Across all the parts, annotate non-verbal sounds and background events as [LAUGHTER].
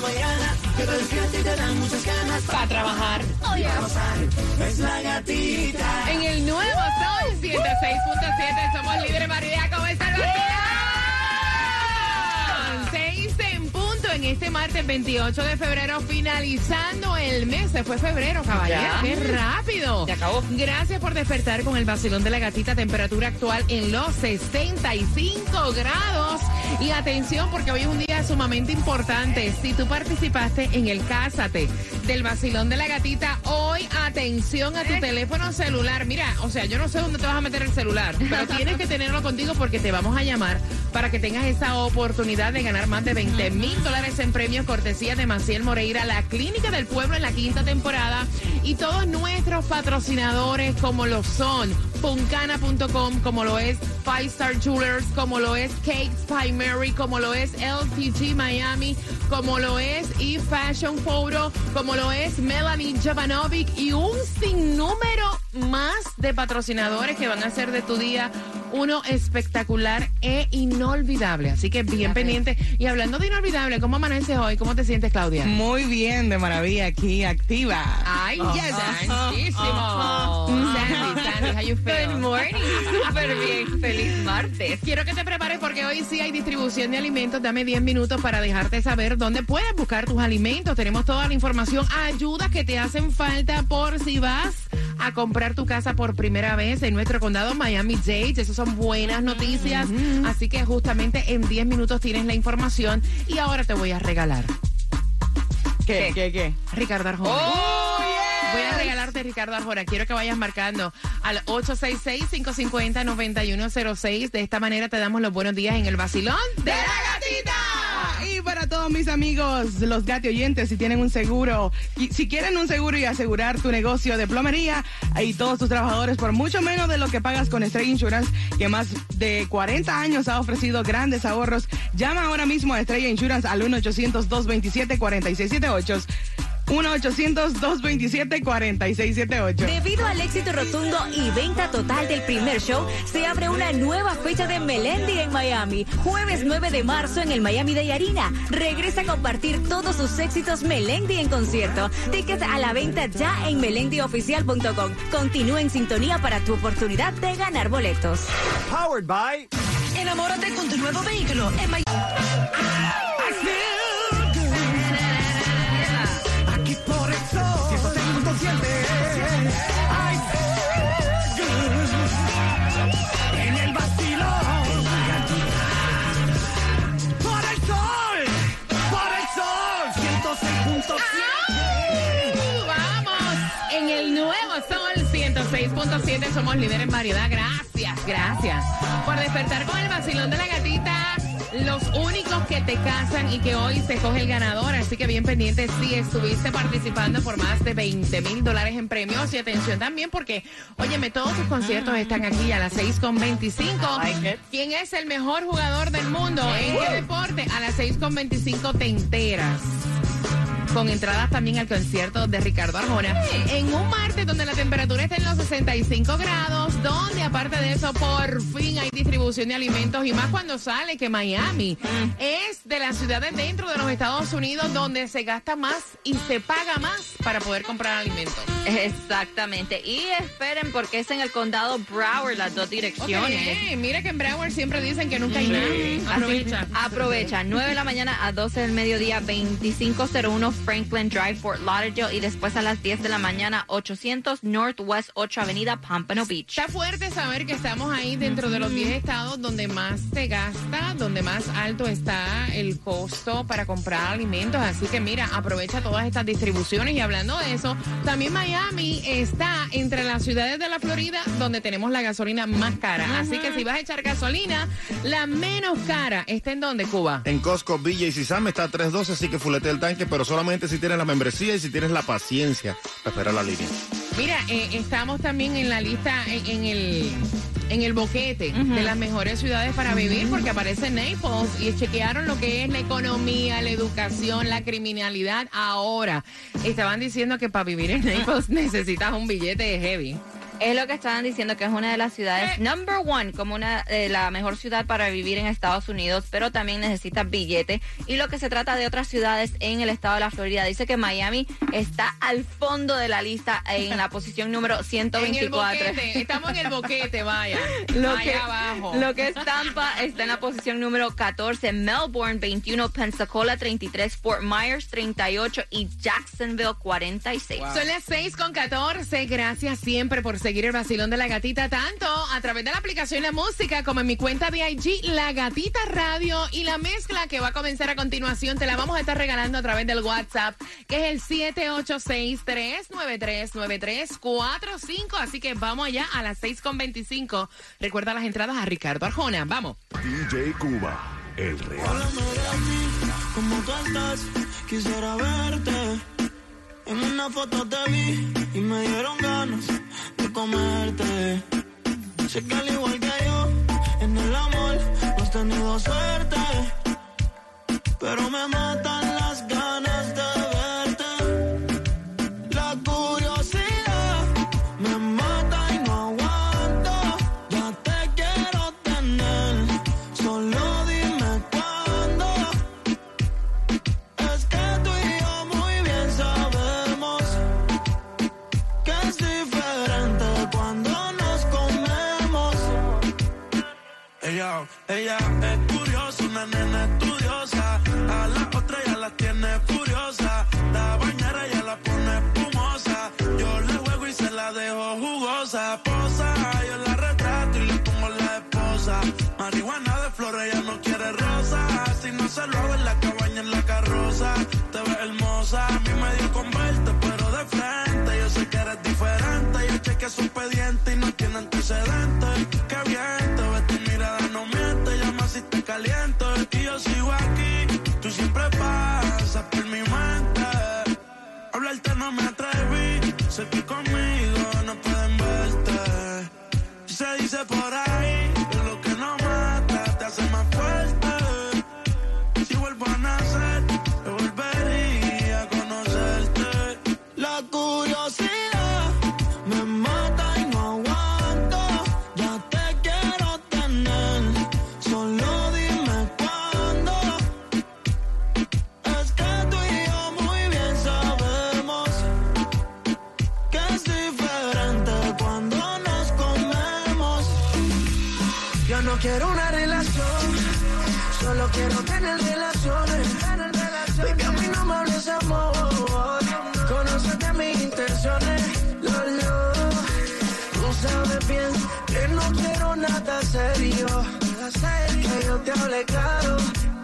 La mañana que te despierta y te dan muchas ganas Para trabajar para gozar. Es la gatita. en el nuevo Sol 106.7. Somos líderes variedad. ¿Cómo está el vacilón? En este martes 28 de febrero, finalizando el mes. Se fue febrero, caballero. Ya. ¡Qué rápido! Se acabó. Gracias por despertar con el vacilón de la gatita. Temperatura actual en los 65 grados. Y atención, porque hoy es un día sumamente importante. Si tú participaste en el Cásate del vacilón de la gatita, hoy atención a tu teléfono celular. Mira, o sea, yo no sé dónde te vas a meter el celular, pero [LAUGHS] tienes que tenerlo contigo porque te vamos a llamar para que tengas esa oportunidad de ganar más de 20 mil dólares en premios cortesía de Maciel Moreira, la Clínica del Pueblo en la quinta temporada y todos nuestros patrocinadores como lo son puncana.com, como lo es Five Star Jewelers, como lo es Cakes by Mary, como lo es LTG Miami, como lo es eFashion Photo, como lo es Melanie Jovanovic y un sinnúmero más de patrocinadores que van a hacer de tu día uno espectacular e inolvidable. Así que bien pendiente. Y hablando de inolvidable, ¿cómo amaneces hoy? ¿Cómo te sientes, Claudia? Muy bien, de maravilla, aquí activa. Ay, ya, santísimo. Sandy, Sandy, how you feel? Good morning. Súper bien. Feliz martes. Quiero que te prepares porque hoy sí hay distribución de alimentos. Dame 10 minutos para dejarte saber dónde puedes buscar tus alimentos. Tenemos toda la información, ayudas que te hacen falta por si vas a comprar tu casa por primera vez en nuestro condado Miami-Dade. Esas son buenas noticias. Así que justamente en 10 minutos tienes la información y ahora te voy a regalar. ¿Qué, qué, qué? Ricardo Arjona. ¡Oh! Voy a regalarte Ricardo Arjona. Quiero que vayas marcando al 866-550-9106. De esta manera te damos los buenos días en el vacilón de la. Y para todos mis amigos, los gati oyentes, si tienen un seguro, si quieren un seguro y asegurar tu negocio de plomería y todos tus trabajadores por mucho menos de lo que pagas con Estrella Insurance, que más de 40 años ha ofrecido grandes ahorros, llama ahora mismo a Estrella Insurance al 1-800-227-4678. 1-800-227-4678. Debido al éxito rotundo y venta total del primer show, se abre una nueva fecha de Melendi en Miami. Jueves 9 de marzo en el Miami Day Arena. Regresa a compartir todos sus éxitos Melendi en concierto. Tickets a la venta ya en melendioficial.com. Continúa en sintonía para tu oportunidad de ganar boletos. Powered by Enamórate con tu nuevo vehículo en Miami. 106.7. Somos líderes en variedad. Gracias, gracias por despertar con el vacilón de la gatita. Los únicos que te casan y que hoy se coge el ganador. Así que bien pendiente si estuviste participando por más de 20 mil dólares en premios. Y atención también porque, óyeme, todos tus conciertos están aquí a las 6.25. like it. ¿Quién es el mejor jugador del mundo? ¿En qué deporte? A las 6.25 te enteras con entradas también al concierto de Ricardo Arjona. En un martes donde la temperatura está en los 65 grados, donde aparte de eso por fin hay distribución de alimentos y más cuando sale que Miami es de las ciudades dentro de los Estados Unidos donde se gasta más y se paga más para poder comprar alimentos. Exactamente. Y esperen porque es en el condado Broward las dos direcciones. Mira que en Broward siempre dicen que nunca hay nada. Aprovecha. Aprovecha, 9 de la mañana a 12 del mediodía, 2501 Franklin Drive, Fort Lauderdale. Y después a las 10 de la mañana, 800 Northwest 8 Avenida, Pompano Beach. Está fuerte saber que estamos ahí dentro de los 10 estados donde más se gasta, donde más alto está el costo para comprar alimentos. Así que mira, aprovecha todas estas distribuciones. Y hablando de eso, también Miami está entre las ciudades de la Florida donde tenemos la gasolina más cara. Así que si vas a echar gasolina, la menos cara está en donde, Cuba. En Costco, Villa y Sisame está a 312, así que fulete el tanque, pero solamente si tienes la membresía y si tienes la paciencia para esperar la línea. Mira, eh, estamos también en la lista, en, en el en el boquete de las mejores ciudades para vivir porque aparece Naples y chequearon lo que es la economía, la educación, la criminalidad. Ahora, estaban diciendo que para vivir en Naples necesitas un billete de heavy. Es lo que estaban diciendo que es una de las ciudades number one, como una de la mejor ciudad para vivir en Estados Unidos, pero también necesita billete. Y lo que se trata de otras ciudades en el estado de la Florida, dice que Miami está al fondo de la lista en la posición número 124. [LAUGHS] En el boquete, estamos en el boquete, vaya. [LAUGHS] Lo Allá que, abajo. lo que es Tampa está en la posición número 14, Melbourne 21, Pensacola 33, Fort Myers 38 y Jacksonville 46. Son las 6 con 14. Gracias siempre por seguir el vacilón de la gatita, tanto a través de la aplicación La Música como en mi cuenta de IG, La Gatita Radio. Y la mezcla que va a comenzar a continuación te la vamos a estar regalando a través del WhatsApp, que es el 786-393-9345. Así que vamos allá a las 6 con 25. Recuerda las entradas a Ricardo Arjona. Vamos. DJ Cuba, el real. Como tú estás, quisiera verte. En una foto te vi y me dieron ganas de comerte. Sé que al igual que yo, en el amor no has tenido suerte. Pero me matan Ella, dice por yo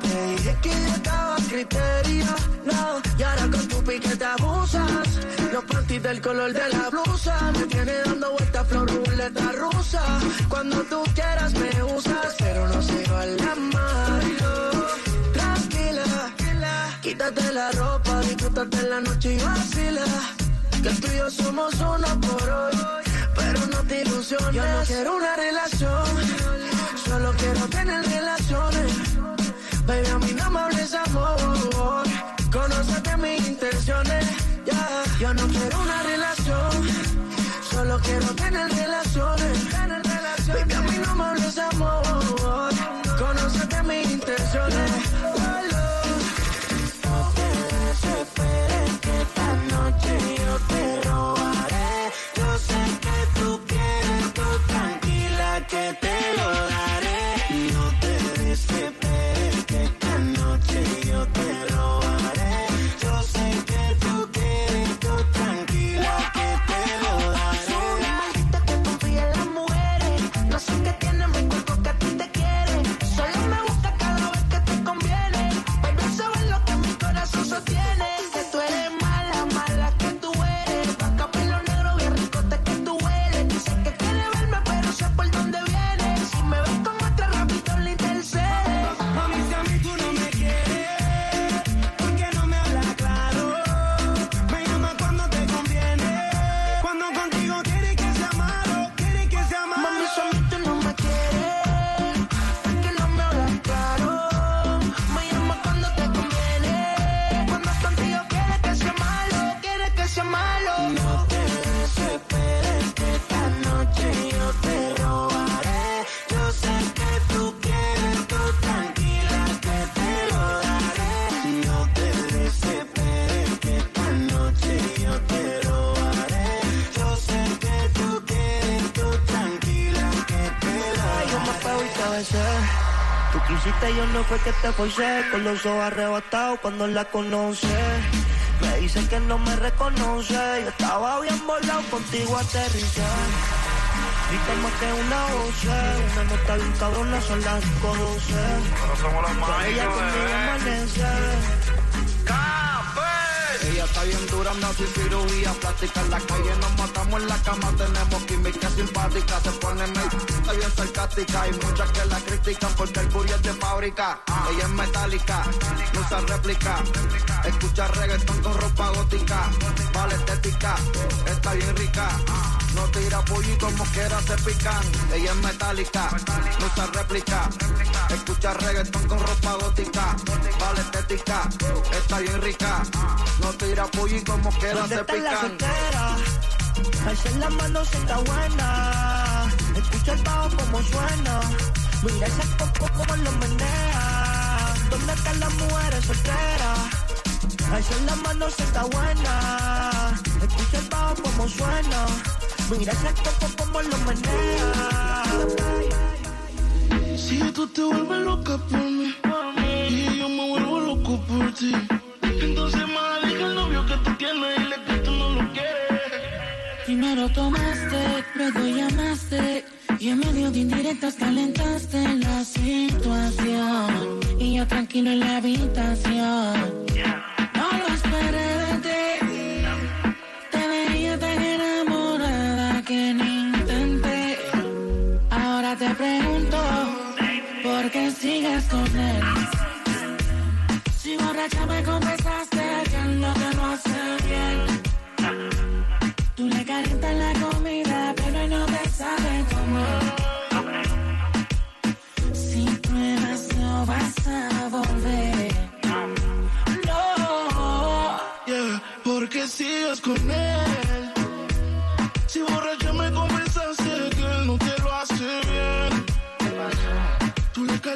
te que yo estaba criterio. No, y ahora con tu pique te abusas. No partí del color de la blusa. Me tiene dando vueltas flor ruleta rusa. Cuando tú quieras me usas, pero no se vale amarlo. Tranquila, quítate la ropa, disfrútate la noche y vacila. Que tú y yo somos uno por hoy, pero no te ilusiones. Yo no quiero una relación, solo quiero tener relaciones. Baby, a mí no me hables amor, conócete mis intenciones. Yo no quiero una relación, solo quiero tener relaciones. Baby, a mí no me hables amor, Tú quisiste, yo no fue que te forcé. Con los ojos arrebatados cuando la conoce. Me dicen que no me reconoce. Yo estaba bien volado, contigo aterricé. Grita más que una voz, una nota bien cabrona, son las 5.12. Pero somos los más Ella conmigo amanece. Está bien dura, no hace cirugía. Plástica En la calle nos matamos en la cama, tenemos química simpática Se pone make, está bien sarcástica. Hay muchas que la critican porque el booty es de fábrica. Ella es metálica, no usa réplica. Escucha reggaetón con ropa gótica. Vale estética, está bien rica No tira pollito, mosquera se pican Ella es metálica, no usa réplica Escucha reggaetón con ropa gótica Vale estética, está bien rica No tira pollito, mosquera ¿Dónde se pican? Alza la mano si está buena. Escucha el bajo como suena. Mira ese poco como lo menea. ¿Dónde están las mujeres solteras? Alza la mano si está buena. Escucha el bajo como suena. Mira ese poco como lo menea. Si tú te vuelves loca por mí y yo me vuelvo loco por ti, entonces más deja el novio que tú tienes y le que tú no lo quieres. Primero tomaste, luego llamaste y en medio de indirectas calentaste la situación. Y yo tranquilo en la habitación. Intenté. Ahora te pregunto, ¿por qué sigues con él? Si borracha me confesaste que es lo que no hace bien. Tú le calientas la comida, pero él no te sabe comer. Si pruebas, no vas a volver. No. Yeah, porque sigues con él.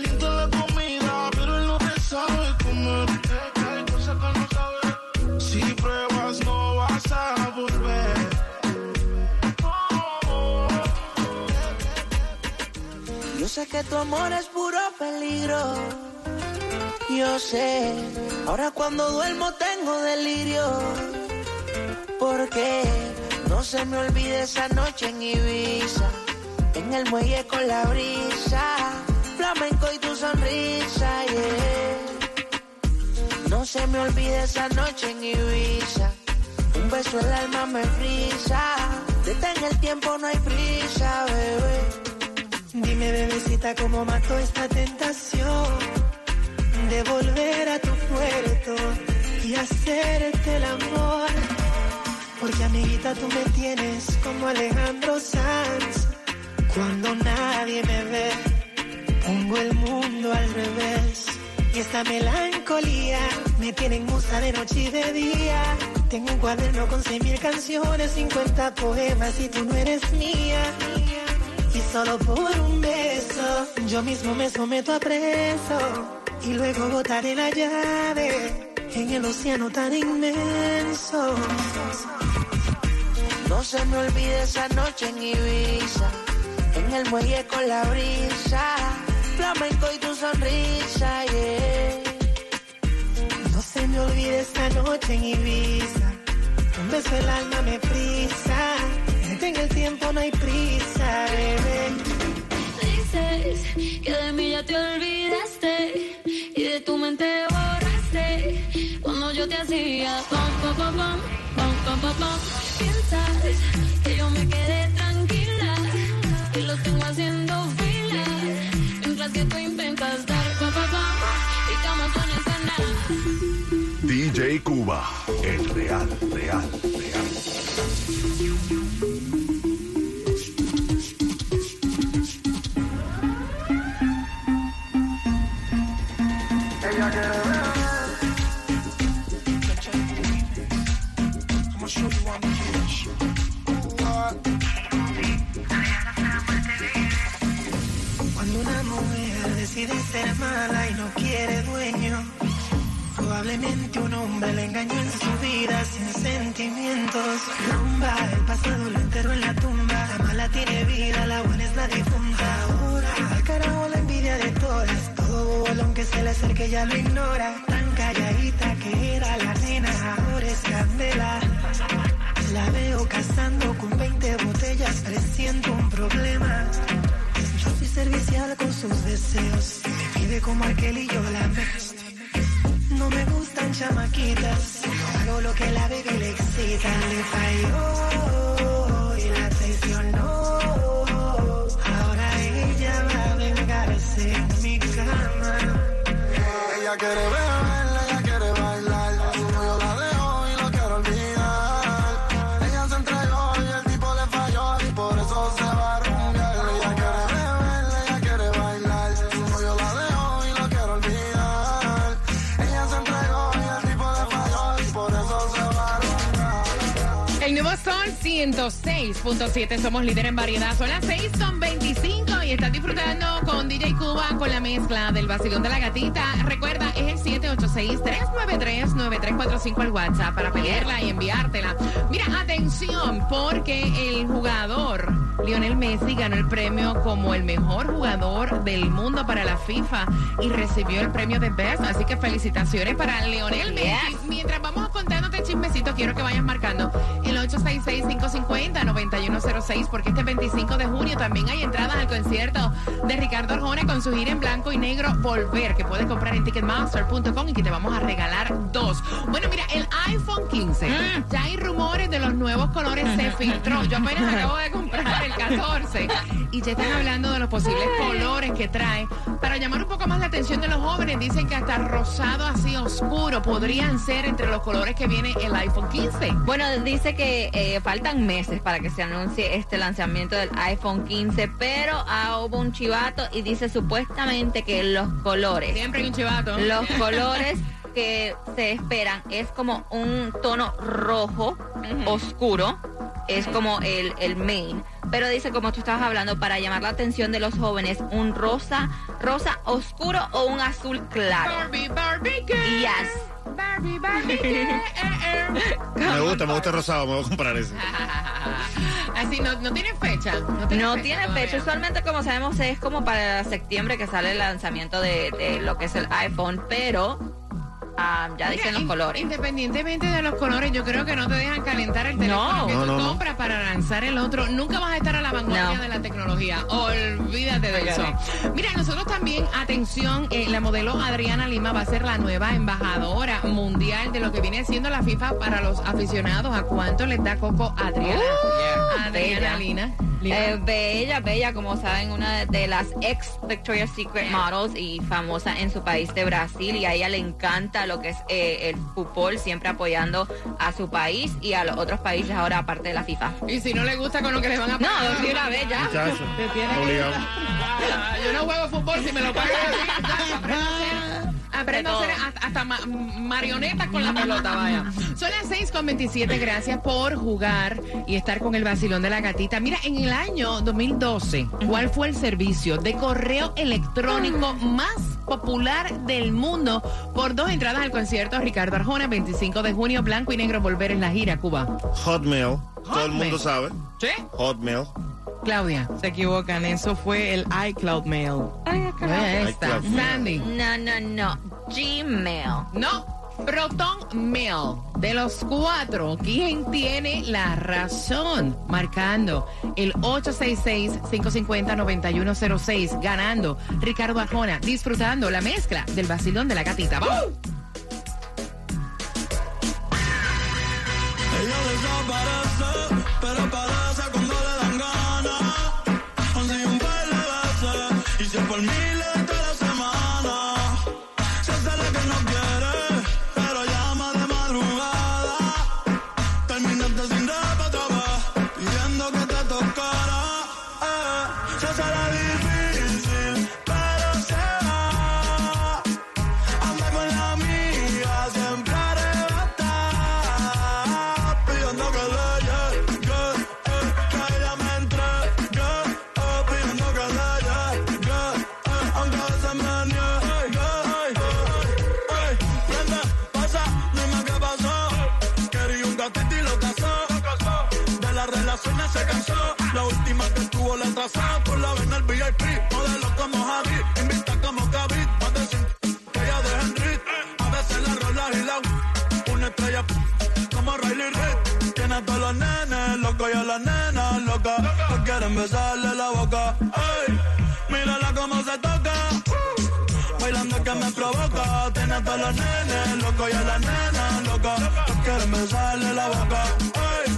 La comida, pero él no te sabe comer. Hay cosas que no. Si pruebas, no vas a volver. Yo sé que tu amor es puro peligro. Yo sé, ahora cuando duermo tengo delirio. Porque no se me olvide esa noche en Ibiza. En el muelle con la brisa. Y tu sonrisa, yeah. No se me olvide esa noche en Ibiza. Un beso el alma me frisa. Detén el tiempo, no hay prisa, bebé. Dime, bebecita, cómo mato esta tentación de volver a tu puerto y hacerte el amor. Porque, amiguita, tú me tienes como Alejandro Sanz. Cuando nadie me ve, pongo el mundo al revés. Y esta melancolía me tiene en musa de noche y de día. Tengo un cuaderno con seis mil canciones, 50 poemas y tú no eres mía. Y solo por un beso, yo mismo me someto a preso. Y luego botaré la llave en el océano tan inmenso. No se me olvide esa noche en Ibiza, en el muelle con la brisa flamenco y tu sonrisa, yeah. No se me olvide esta noche en Ibiza. Un beso el alma me prisa. En el tiempo no hay prisa, bebé. Dices que de mí ya te olvidaste y de tu mente borraste cuando yo te hacía pom, pom, pom, pom, pom, pom, pom. Piensas que yo me quedé que tú intentas dar, pa, pa, pa, y estamos con el canal. DJ Cuba, el real, real, real. Decide ser mala y no quiere dueño, probablemente un hombre le engañó en su vida sin sentimientos. Rumba, el pasado lo enterró en la tumba. La mala tiene vida, la buena es la difunta. Ahora, al carajo la envidia se le acerca ella lo ignora. Tan calladita que era la nena, ahora es candela. La veo cazando con 20 botellas, presiento un problema. Servicial con sus deseos. Me pide como aquel y yo la veo. No me gustan chamaquitas. Yo hago lo que la baby le excita. Le falló y la traicionó. Ahora ella va a vengarse en mi cama. Ella quiere El nuevo Sol 106.7, somos líder en variedad. Son las 6 con 25 y estás disfrutando con DJ Cuba con la mezcla del vacilón de la gatita. Recuerda, es el 786-393-9345 el WhatsApp para pedirla y enviártela. Mira, atención, porque el jugador Lionel Messi ganó el premio como el mejor jugador del mundo para la FIFA y recibió el premio de Best. Así que felicitaciones para Lionel Messi. Mientras vamos contándote chismecito, quiero que vayas marcando el 866-550-9106 porque este 25 de junio también hay entradas al concierto de Ricardo Arjona con su gira en blanco y negro Volver que puedes comprar en ticketmaster.com y que te vamos a regalar dos. Bueno, mira, el iPhone 15. Ya hay rumores de los nuevos colores, se [LAUGHS] filtró. Yo apenas acabo de comprar el 14 y ya están hablando de los posibles colores que trae. Para llamar un poco más la atención de los jóvenes, dicen que hasta rosado así oscuro podrían ser entre los colores que viene el iPhone 15. Bueno, dice que eh, faltan meses para que se anuncie este lanzamiento del iPhone 15, pero ah, hubo un chivato y dice supuestamente que los colores, Siempre hay un chivato. los [LAUGHS] colores que se esperan es como un tono rojo oscuro, es como el, el main. Pero dice, como tú estabas hablando, para llamar la atención de los jóvenes, un rosa, rosa oscuro o un azul claro. Barbie, Barbie, girl. Yes. Barbie, Barbie, girl. [LAUGHS] Eh, eh. Me gusta, me gusta el rosado, me voy a comprar ese. [LAUGHS] Así, no, no tiene fecha. No tiene No fecha tiene fecha. Usualmente, como sabemos, es como para septiembre que sale el lanzamiento de, de lo que es el iPhone, pero ah, ya dicen los in- colores. Independientemente de los colores, yo creo que no te dejan calentar el teléfono No. que No, tú no, no. compras para lanzar el otro. Nunca vas a estar a la vanguardia No. de la tecnología. Olvídate de eso. Mira, nosotros también, atención, eh, la modelo Adriana Lima va a ser la nueva embajadora mundial de lo que viene siendo la FIFA para los aficionados. ¿A cuánto les da Coco Adriana? Adriana bella. Lina. Eh, bella, bella, como saben, una de las ex Victoria's Secret models y famosa en su país de Brasil. Y a ella le encanta lo que es eh, el fútbol, siempre apoyando a su país y a los otros países ahora, aparte de la FIFA. y si no le gusta con lo que le van a No, pagar. de una vez ya. Te tiene que- obligado. Ah, Yo no juego fútbol si me lo pagan así. [LAUGHS] Aprendo a hacer, hasta, hasta ma- marionetas con la pelota, vaya. Son las 6 con 27. Gracias por jugar y estar con el vacilón de la gatita. Mira, en el año 2012, ¿cuál fue el servicio de correo electrónico más popular del mundo por dos entradas al concierto Ricardo Arjona, 25 de junio, blanco y negro, volver en la gira, Cuba? Hotmail, todo el Hotmail. mundo sabe. ¿Sí? Hotmail. Claudia. Se equivocan, eso fue el iCloud Mail. Ahí está. Sandy. No, no, no. Gmail. No, Proton Mail. De los cuatro, ¿quién tiene la razón? Marcando el 866-550-9106. Ganando Ricardo Arjona. Disfrutando la mezcla del vacilón de la gatita. ¡Vamos! Ella desaparece, pero que me provoca. Tiene a todos los nenes locos y a las nenas locas. No quieren besarle la boca. Ay,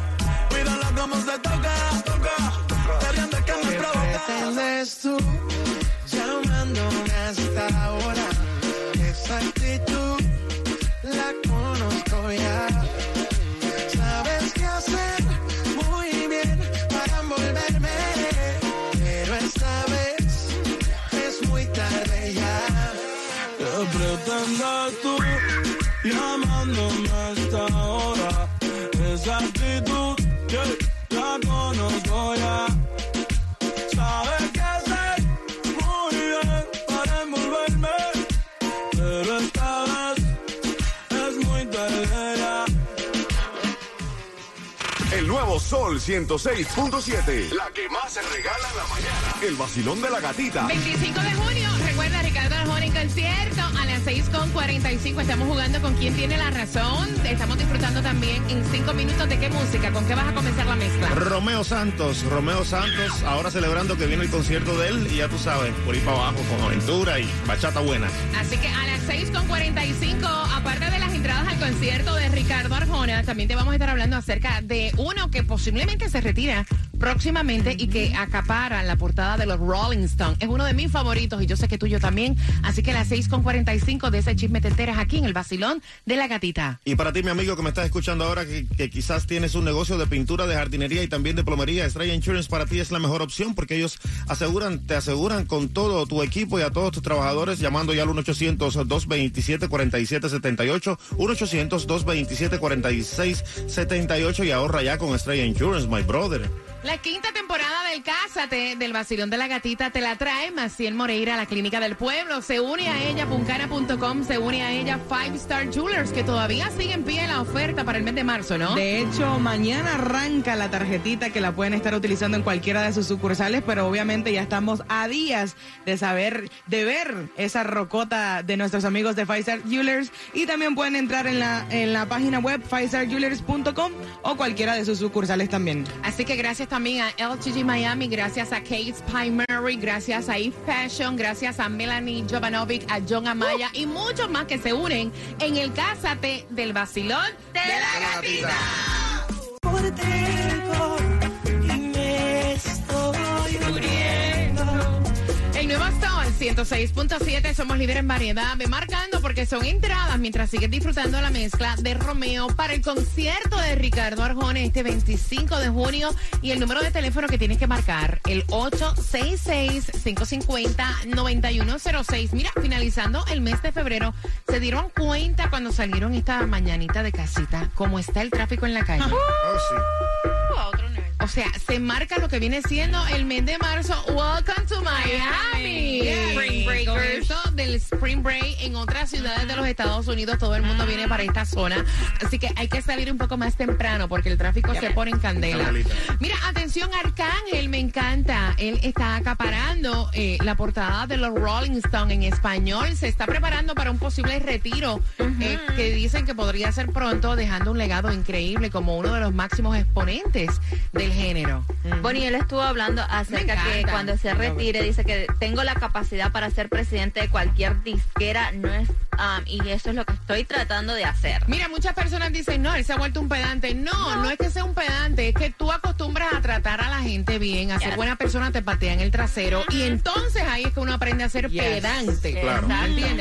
mírala cómo se toca. Queriendo que me provoca. pretendes tú llamándome hasta ahora? Esa actitud la conozco ya. Sabes qué hacer pretendes tú llamándome a esta hora? Esa actitud, yeah, conozco. Sol 106.7. La que más se regala en la mañana. El vacilón de la gatita. 25 de junio, recuerda Ricardo Arjona en concierto a las 6.45. Estamos jugando con quién tiene la razón. Estamos disfrutando también en 5 minutos de qué música, con qué vas a comenzar la mezcla. Romeo Santos, Romeo Santos, ahora celebrando que viene el concierto de él y ya tú sabes, por ir para abajo con aventura y bachata buena. Así que a las 6.45, aparte de las entradas al concierto de Ricardo Arjona, también te vamos a estar hablando acerca de uno que posiblemente se retira próximamente y que acapara la portada de los Rolling Stones. Es uno de mis favoritos y yo sé que tuyo también. Así que a las 6.45 de ese chisme te enteras aquí en el vacilón de la gatita. Y para ti, mi amigo que me estás escuchando ahora, que, que quizás tienes un negocio de pintura, de jardinería y también de plomería, Estrella Insurance para ti es la mejor opción porque ellos aseguran, te aseguran con todo tu equipo y a todos tus trabajadores llamando ya al 1-800-227-4778, 1-800-227-4678 y ahorra ya con Estrella Insurance, my brother. La quinta temporada del Cásate del Vacilón de la Gatita te la trae Maciel Moreira, la Clínica del Pueblo. Se une a ella puncana.com, se une a ella Five Star Jewelers, que todavía sigue en pie la oferta para el mes de marzo, ¿no? De hecho, mañana arranca la tarjetita que la pueden estar utilizando en cualquiera de sus sucursales, pero obviamente ya estamos a días de saber, de ver esa rocota de nuestros amigos de Five Star Jewelers y también pueden entrar en la, en la página web fivestarjewelers.com o cualquiera de sus sucursales también. Así que gracias también a LGG Miami, gracias a Kate Primary, gracias a E Fashion, gracias a Melanie Jovanovic, a John Amaya y muchos más que se unen en el Cásate del Vacilón de la Gatita. Por 106.7, somos líderes en variedad. Ve marcando porque son entradas mientras sigues disfrutando la mezcla de Romeo para el concierto de Ricardo Arjona este 25 de junio. Y el número de teléfono que tienes que marcar, el 866-550-9106. Mira, finalizando el mes de febrero, se dieron cuenta cuando salieron esta mañanita de casita cómo está el tráfico en la calle. Oh, sí. O sea, se marca lo que viene siendo el mes de marzo. Welcome to Miami. Spring Con breakers. eso del Spring Break en otras ciudades de los Estados Unidos, todo el mundo viene para esta zona. Así que hay que salir un poco más temprano porque el tráfico se pone en candela. Mira, atención, Arcángel, me encanta. Él está acaparando eh, la portada de los Rolling Stones en español. Se está preparando para un posible retiro eh, que dicen que podría ser pronto, dejando un legado increíble como uno de los máximos exponentes del género. Bueno, y él estuvo hablando acerca Me que cuando se retire, dice que tengo la capacidad para ser presidente de cualquier disquera, no es, um, y eso es lo que estoy tratando de hacer. Mira, muchas personas dicen, no, él se ha vuelto un pedante. No, no, es que sea un pedante, es que tú acostumbras a tratar a la gente bien, a ser Yes. buena persona, te patean el trasero. Y entonces ahí es que uno aprende a ser Yes. pedante. Claro.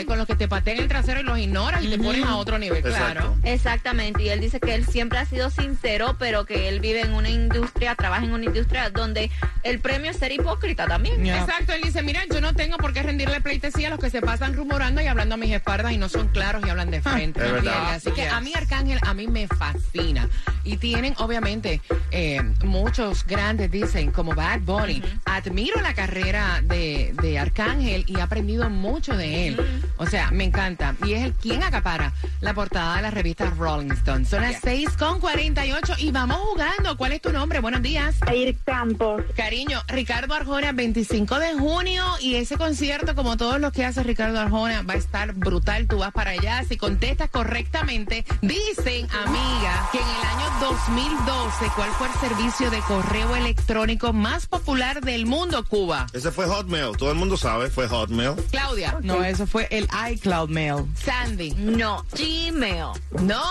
Con los que te patean el trasero y los ignoras y te pones a otro nivel. Exacto. Claro. Exactamente, y él dice que él siempre ha sido sincero, pero que él vive en una industria, trabaja en una industria donde el premio es ser hipócrita también. Exacto, él dice, mira, yo no tengo por qué rendirle pleitesía a los que se pasan rumorando y hablando a mis espaldas y no son claros y hablan de frente. ¿me verdad. entiendes? Así que Yes. a mí Arcángel, a mí me fascina. Y tienen, obviamente, eh, muchos grandes dicen, como Bad Bunny, admiro la carrera de, de Arcángel y he aprendido mucho de él. O sea, me encanta. Y es el quien acapara la portada de la revista Rolling Stone. Son las 6 con 48 y vamos jugando. ¿Cuál es tu nombre? Buenos días. Ir Campos. Cariño, Ricardo Arjona, 25 de junio y ese concierto, como todos los que hace Ricardo Ricardo Arjona va a estar brutal. Tú vas para allá. Si contestas correctamente, dicen, amiga, que en el año 2012, ¿cuál fue el servicio de correo electrónico más popular del mundo, Cuba? Ese fue Hotmail. Todo el mundo sabe, fue Hotmail. Claudia. No, eso fue el iCloud Mail. Sandy. No, Gmail. No,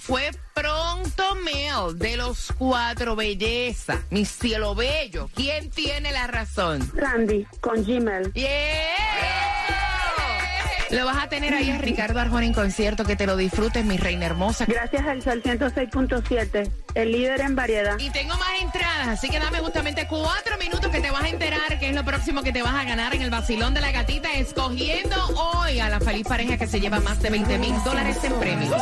fue Pronto Mail de los cuatro belleza. Mi cielo bello. ¿Quién tiene la razón? Sandy, con Gmail. Lo vas a tener ahí a Ricardo Arjona en concierto. Que te lo disfrutes, mi reina hermosa. Gracias al Sol 106.7, el líder en variedad. Y tengo más entradas, así que dame justamente cuatro minutos que te vas a enterar qué es lo próximo que te vas a ganar en el vacilón de la gatita, escogiendo hoy a la feliz pareja que se lleva más de 20 mil dólares en premios.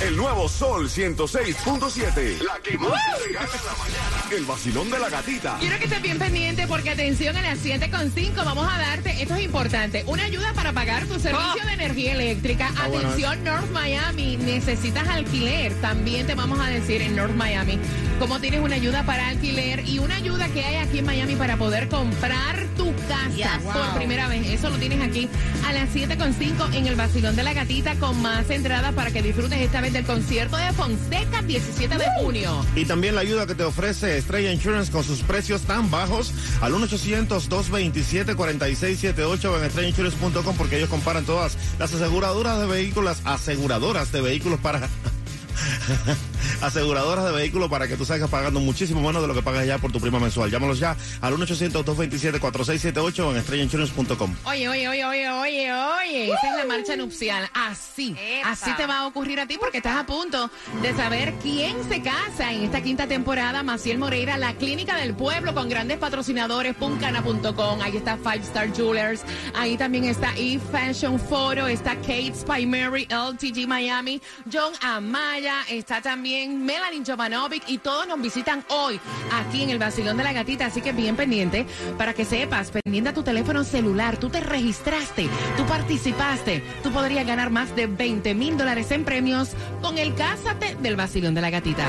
El nuevo Sol 106.7. La que más se regala en la mañana. El vacilón de la gatita. Quiero que estés bien pendiente porque atención a las 7.5 vamos a darte, esto es importante, una ayuda para pagar tu servicio de energía eléctrica. Ah, bueno, atención North Miami, necesitas alquiler. También te vamos a decir en North Miami cómo tienes una ayuda para alquiler y una ayuda que hay aquí en Miami para poder comprar tu casa Yes. por primera vez. Eso lo tienes aquí a las 7.5 en el vacilón de la gatita con más entradas para que disfrutes esta vez del concierto de Fonseca 17 de junio. Y también la ayuda que te ofrece Estrella Insurance con sus precios tan bajos al 1-800-227-4678 en estrellainsurance.com porque ellos comparan todas las aseguradoras de vehículos, aseguradoras de vehículos para... [LAUGHS] [LAUGHS] [LAUGHS] aseguradoras de vehículos para que tú salgas pagando muchísimo menos de lo que pagas ya por tu prima mensual. Llámalos ya al 1-800-227-4678 en estrellainsurance.com. Oye, oye, oye, oye, oye, oye, esa es la marcha nupcial. Así, Epa. así te va a ocurrir a ti porque estás a punto de saber quién se casa en esta quinta temporada. Maciel Moreira, la clínica del pueblo con grandes patrocinadores, puncana.com, ahí está Five Star Jewelers, ahí también está E Fashion Photo, está Kate's by Mary, LTG Miami, John Amaya, está también Melanie Jovanovic y todos nos visitan hoy aquí en el Basilón de la Gatita, así que bien pendiente para que sepas, pendiente a tu teléfono celular, tú te registraste, tú participaste, tú podrías ganar más de 20 mil dólares en premios con el Cásate del Basilón de la Gatita.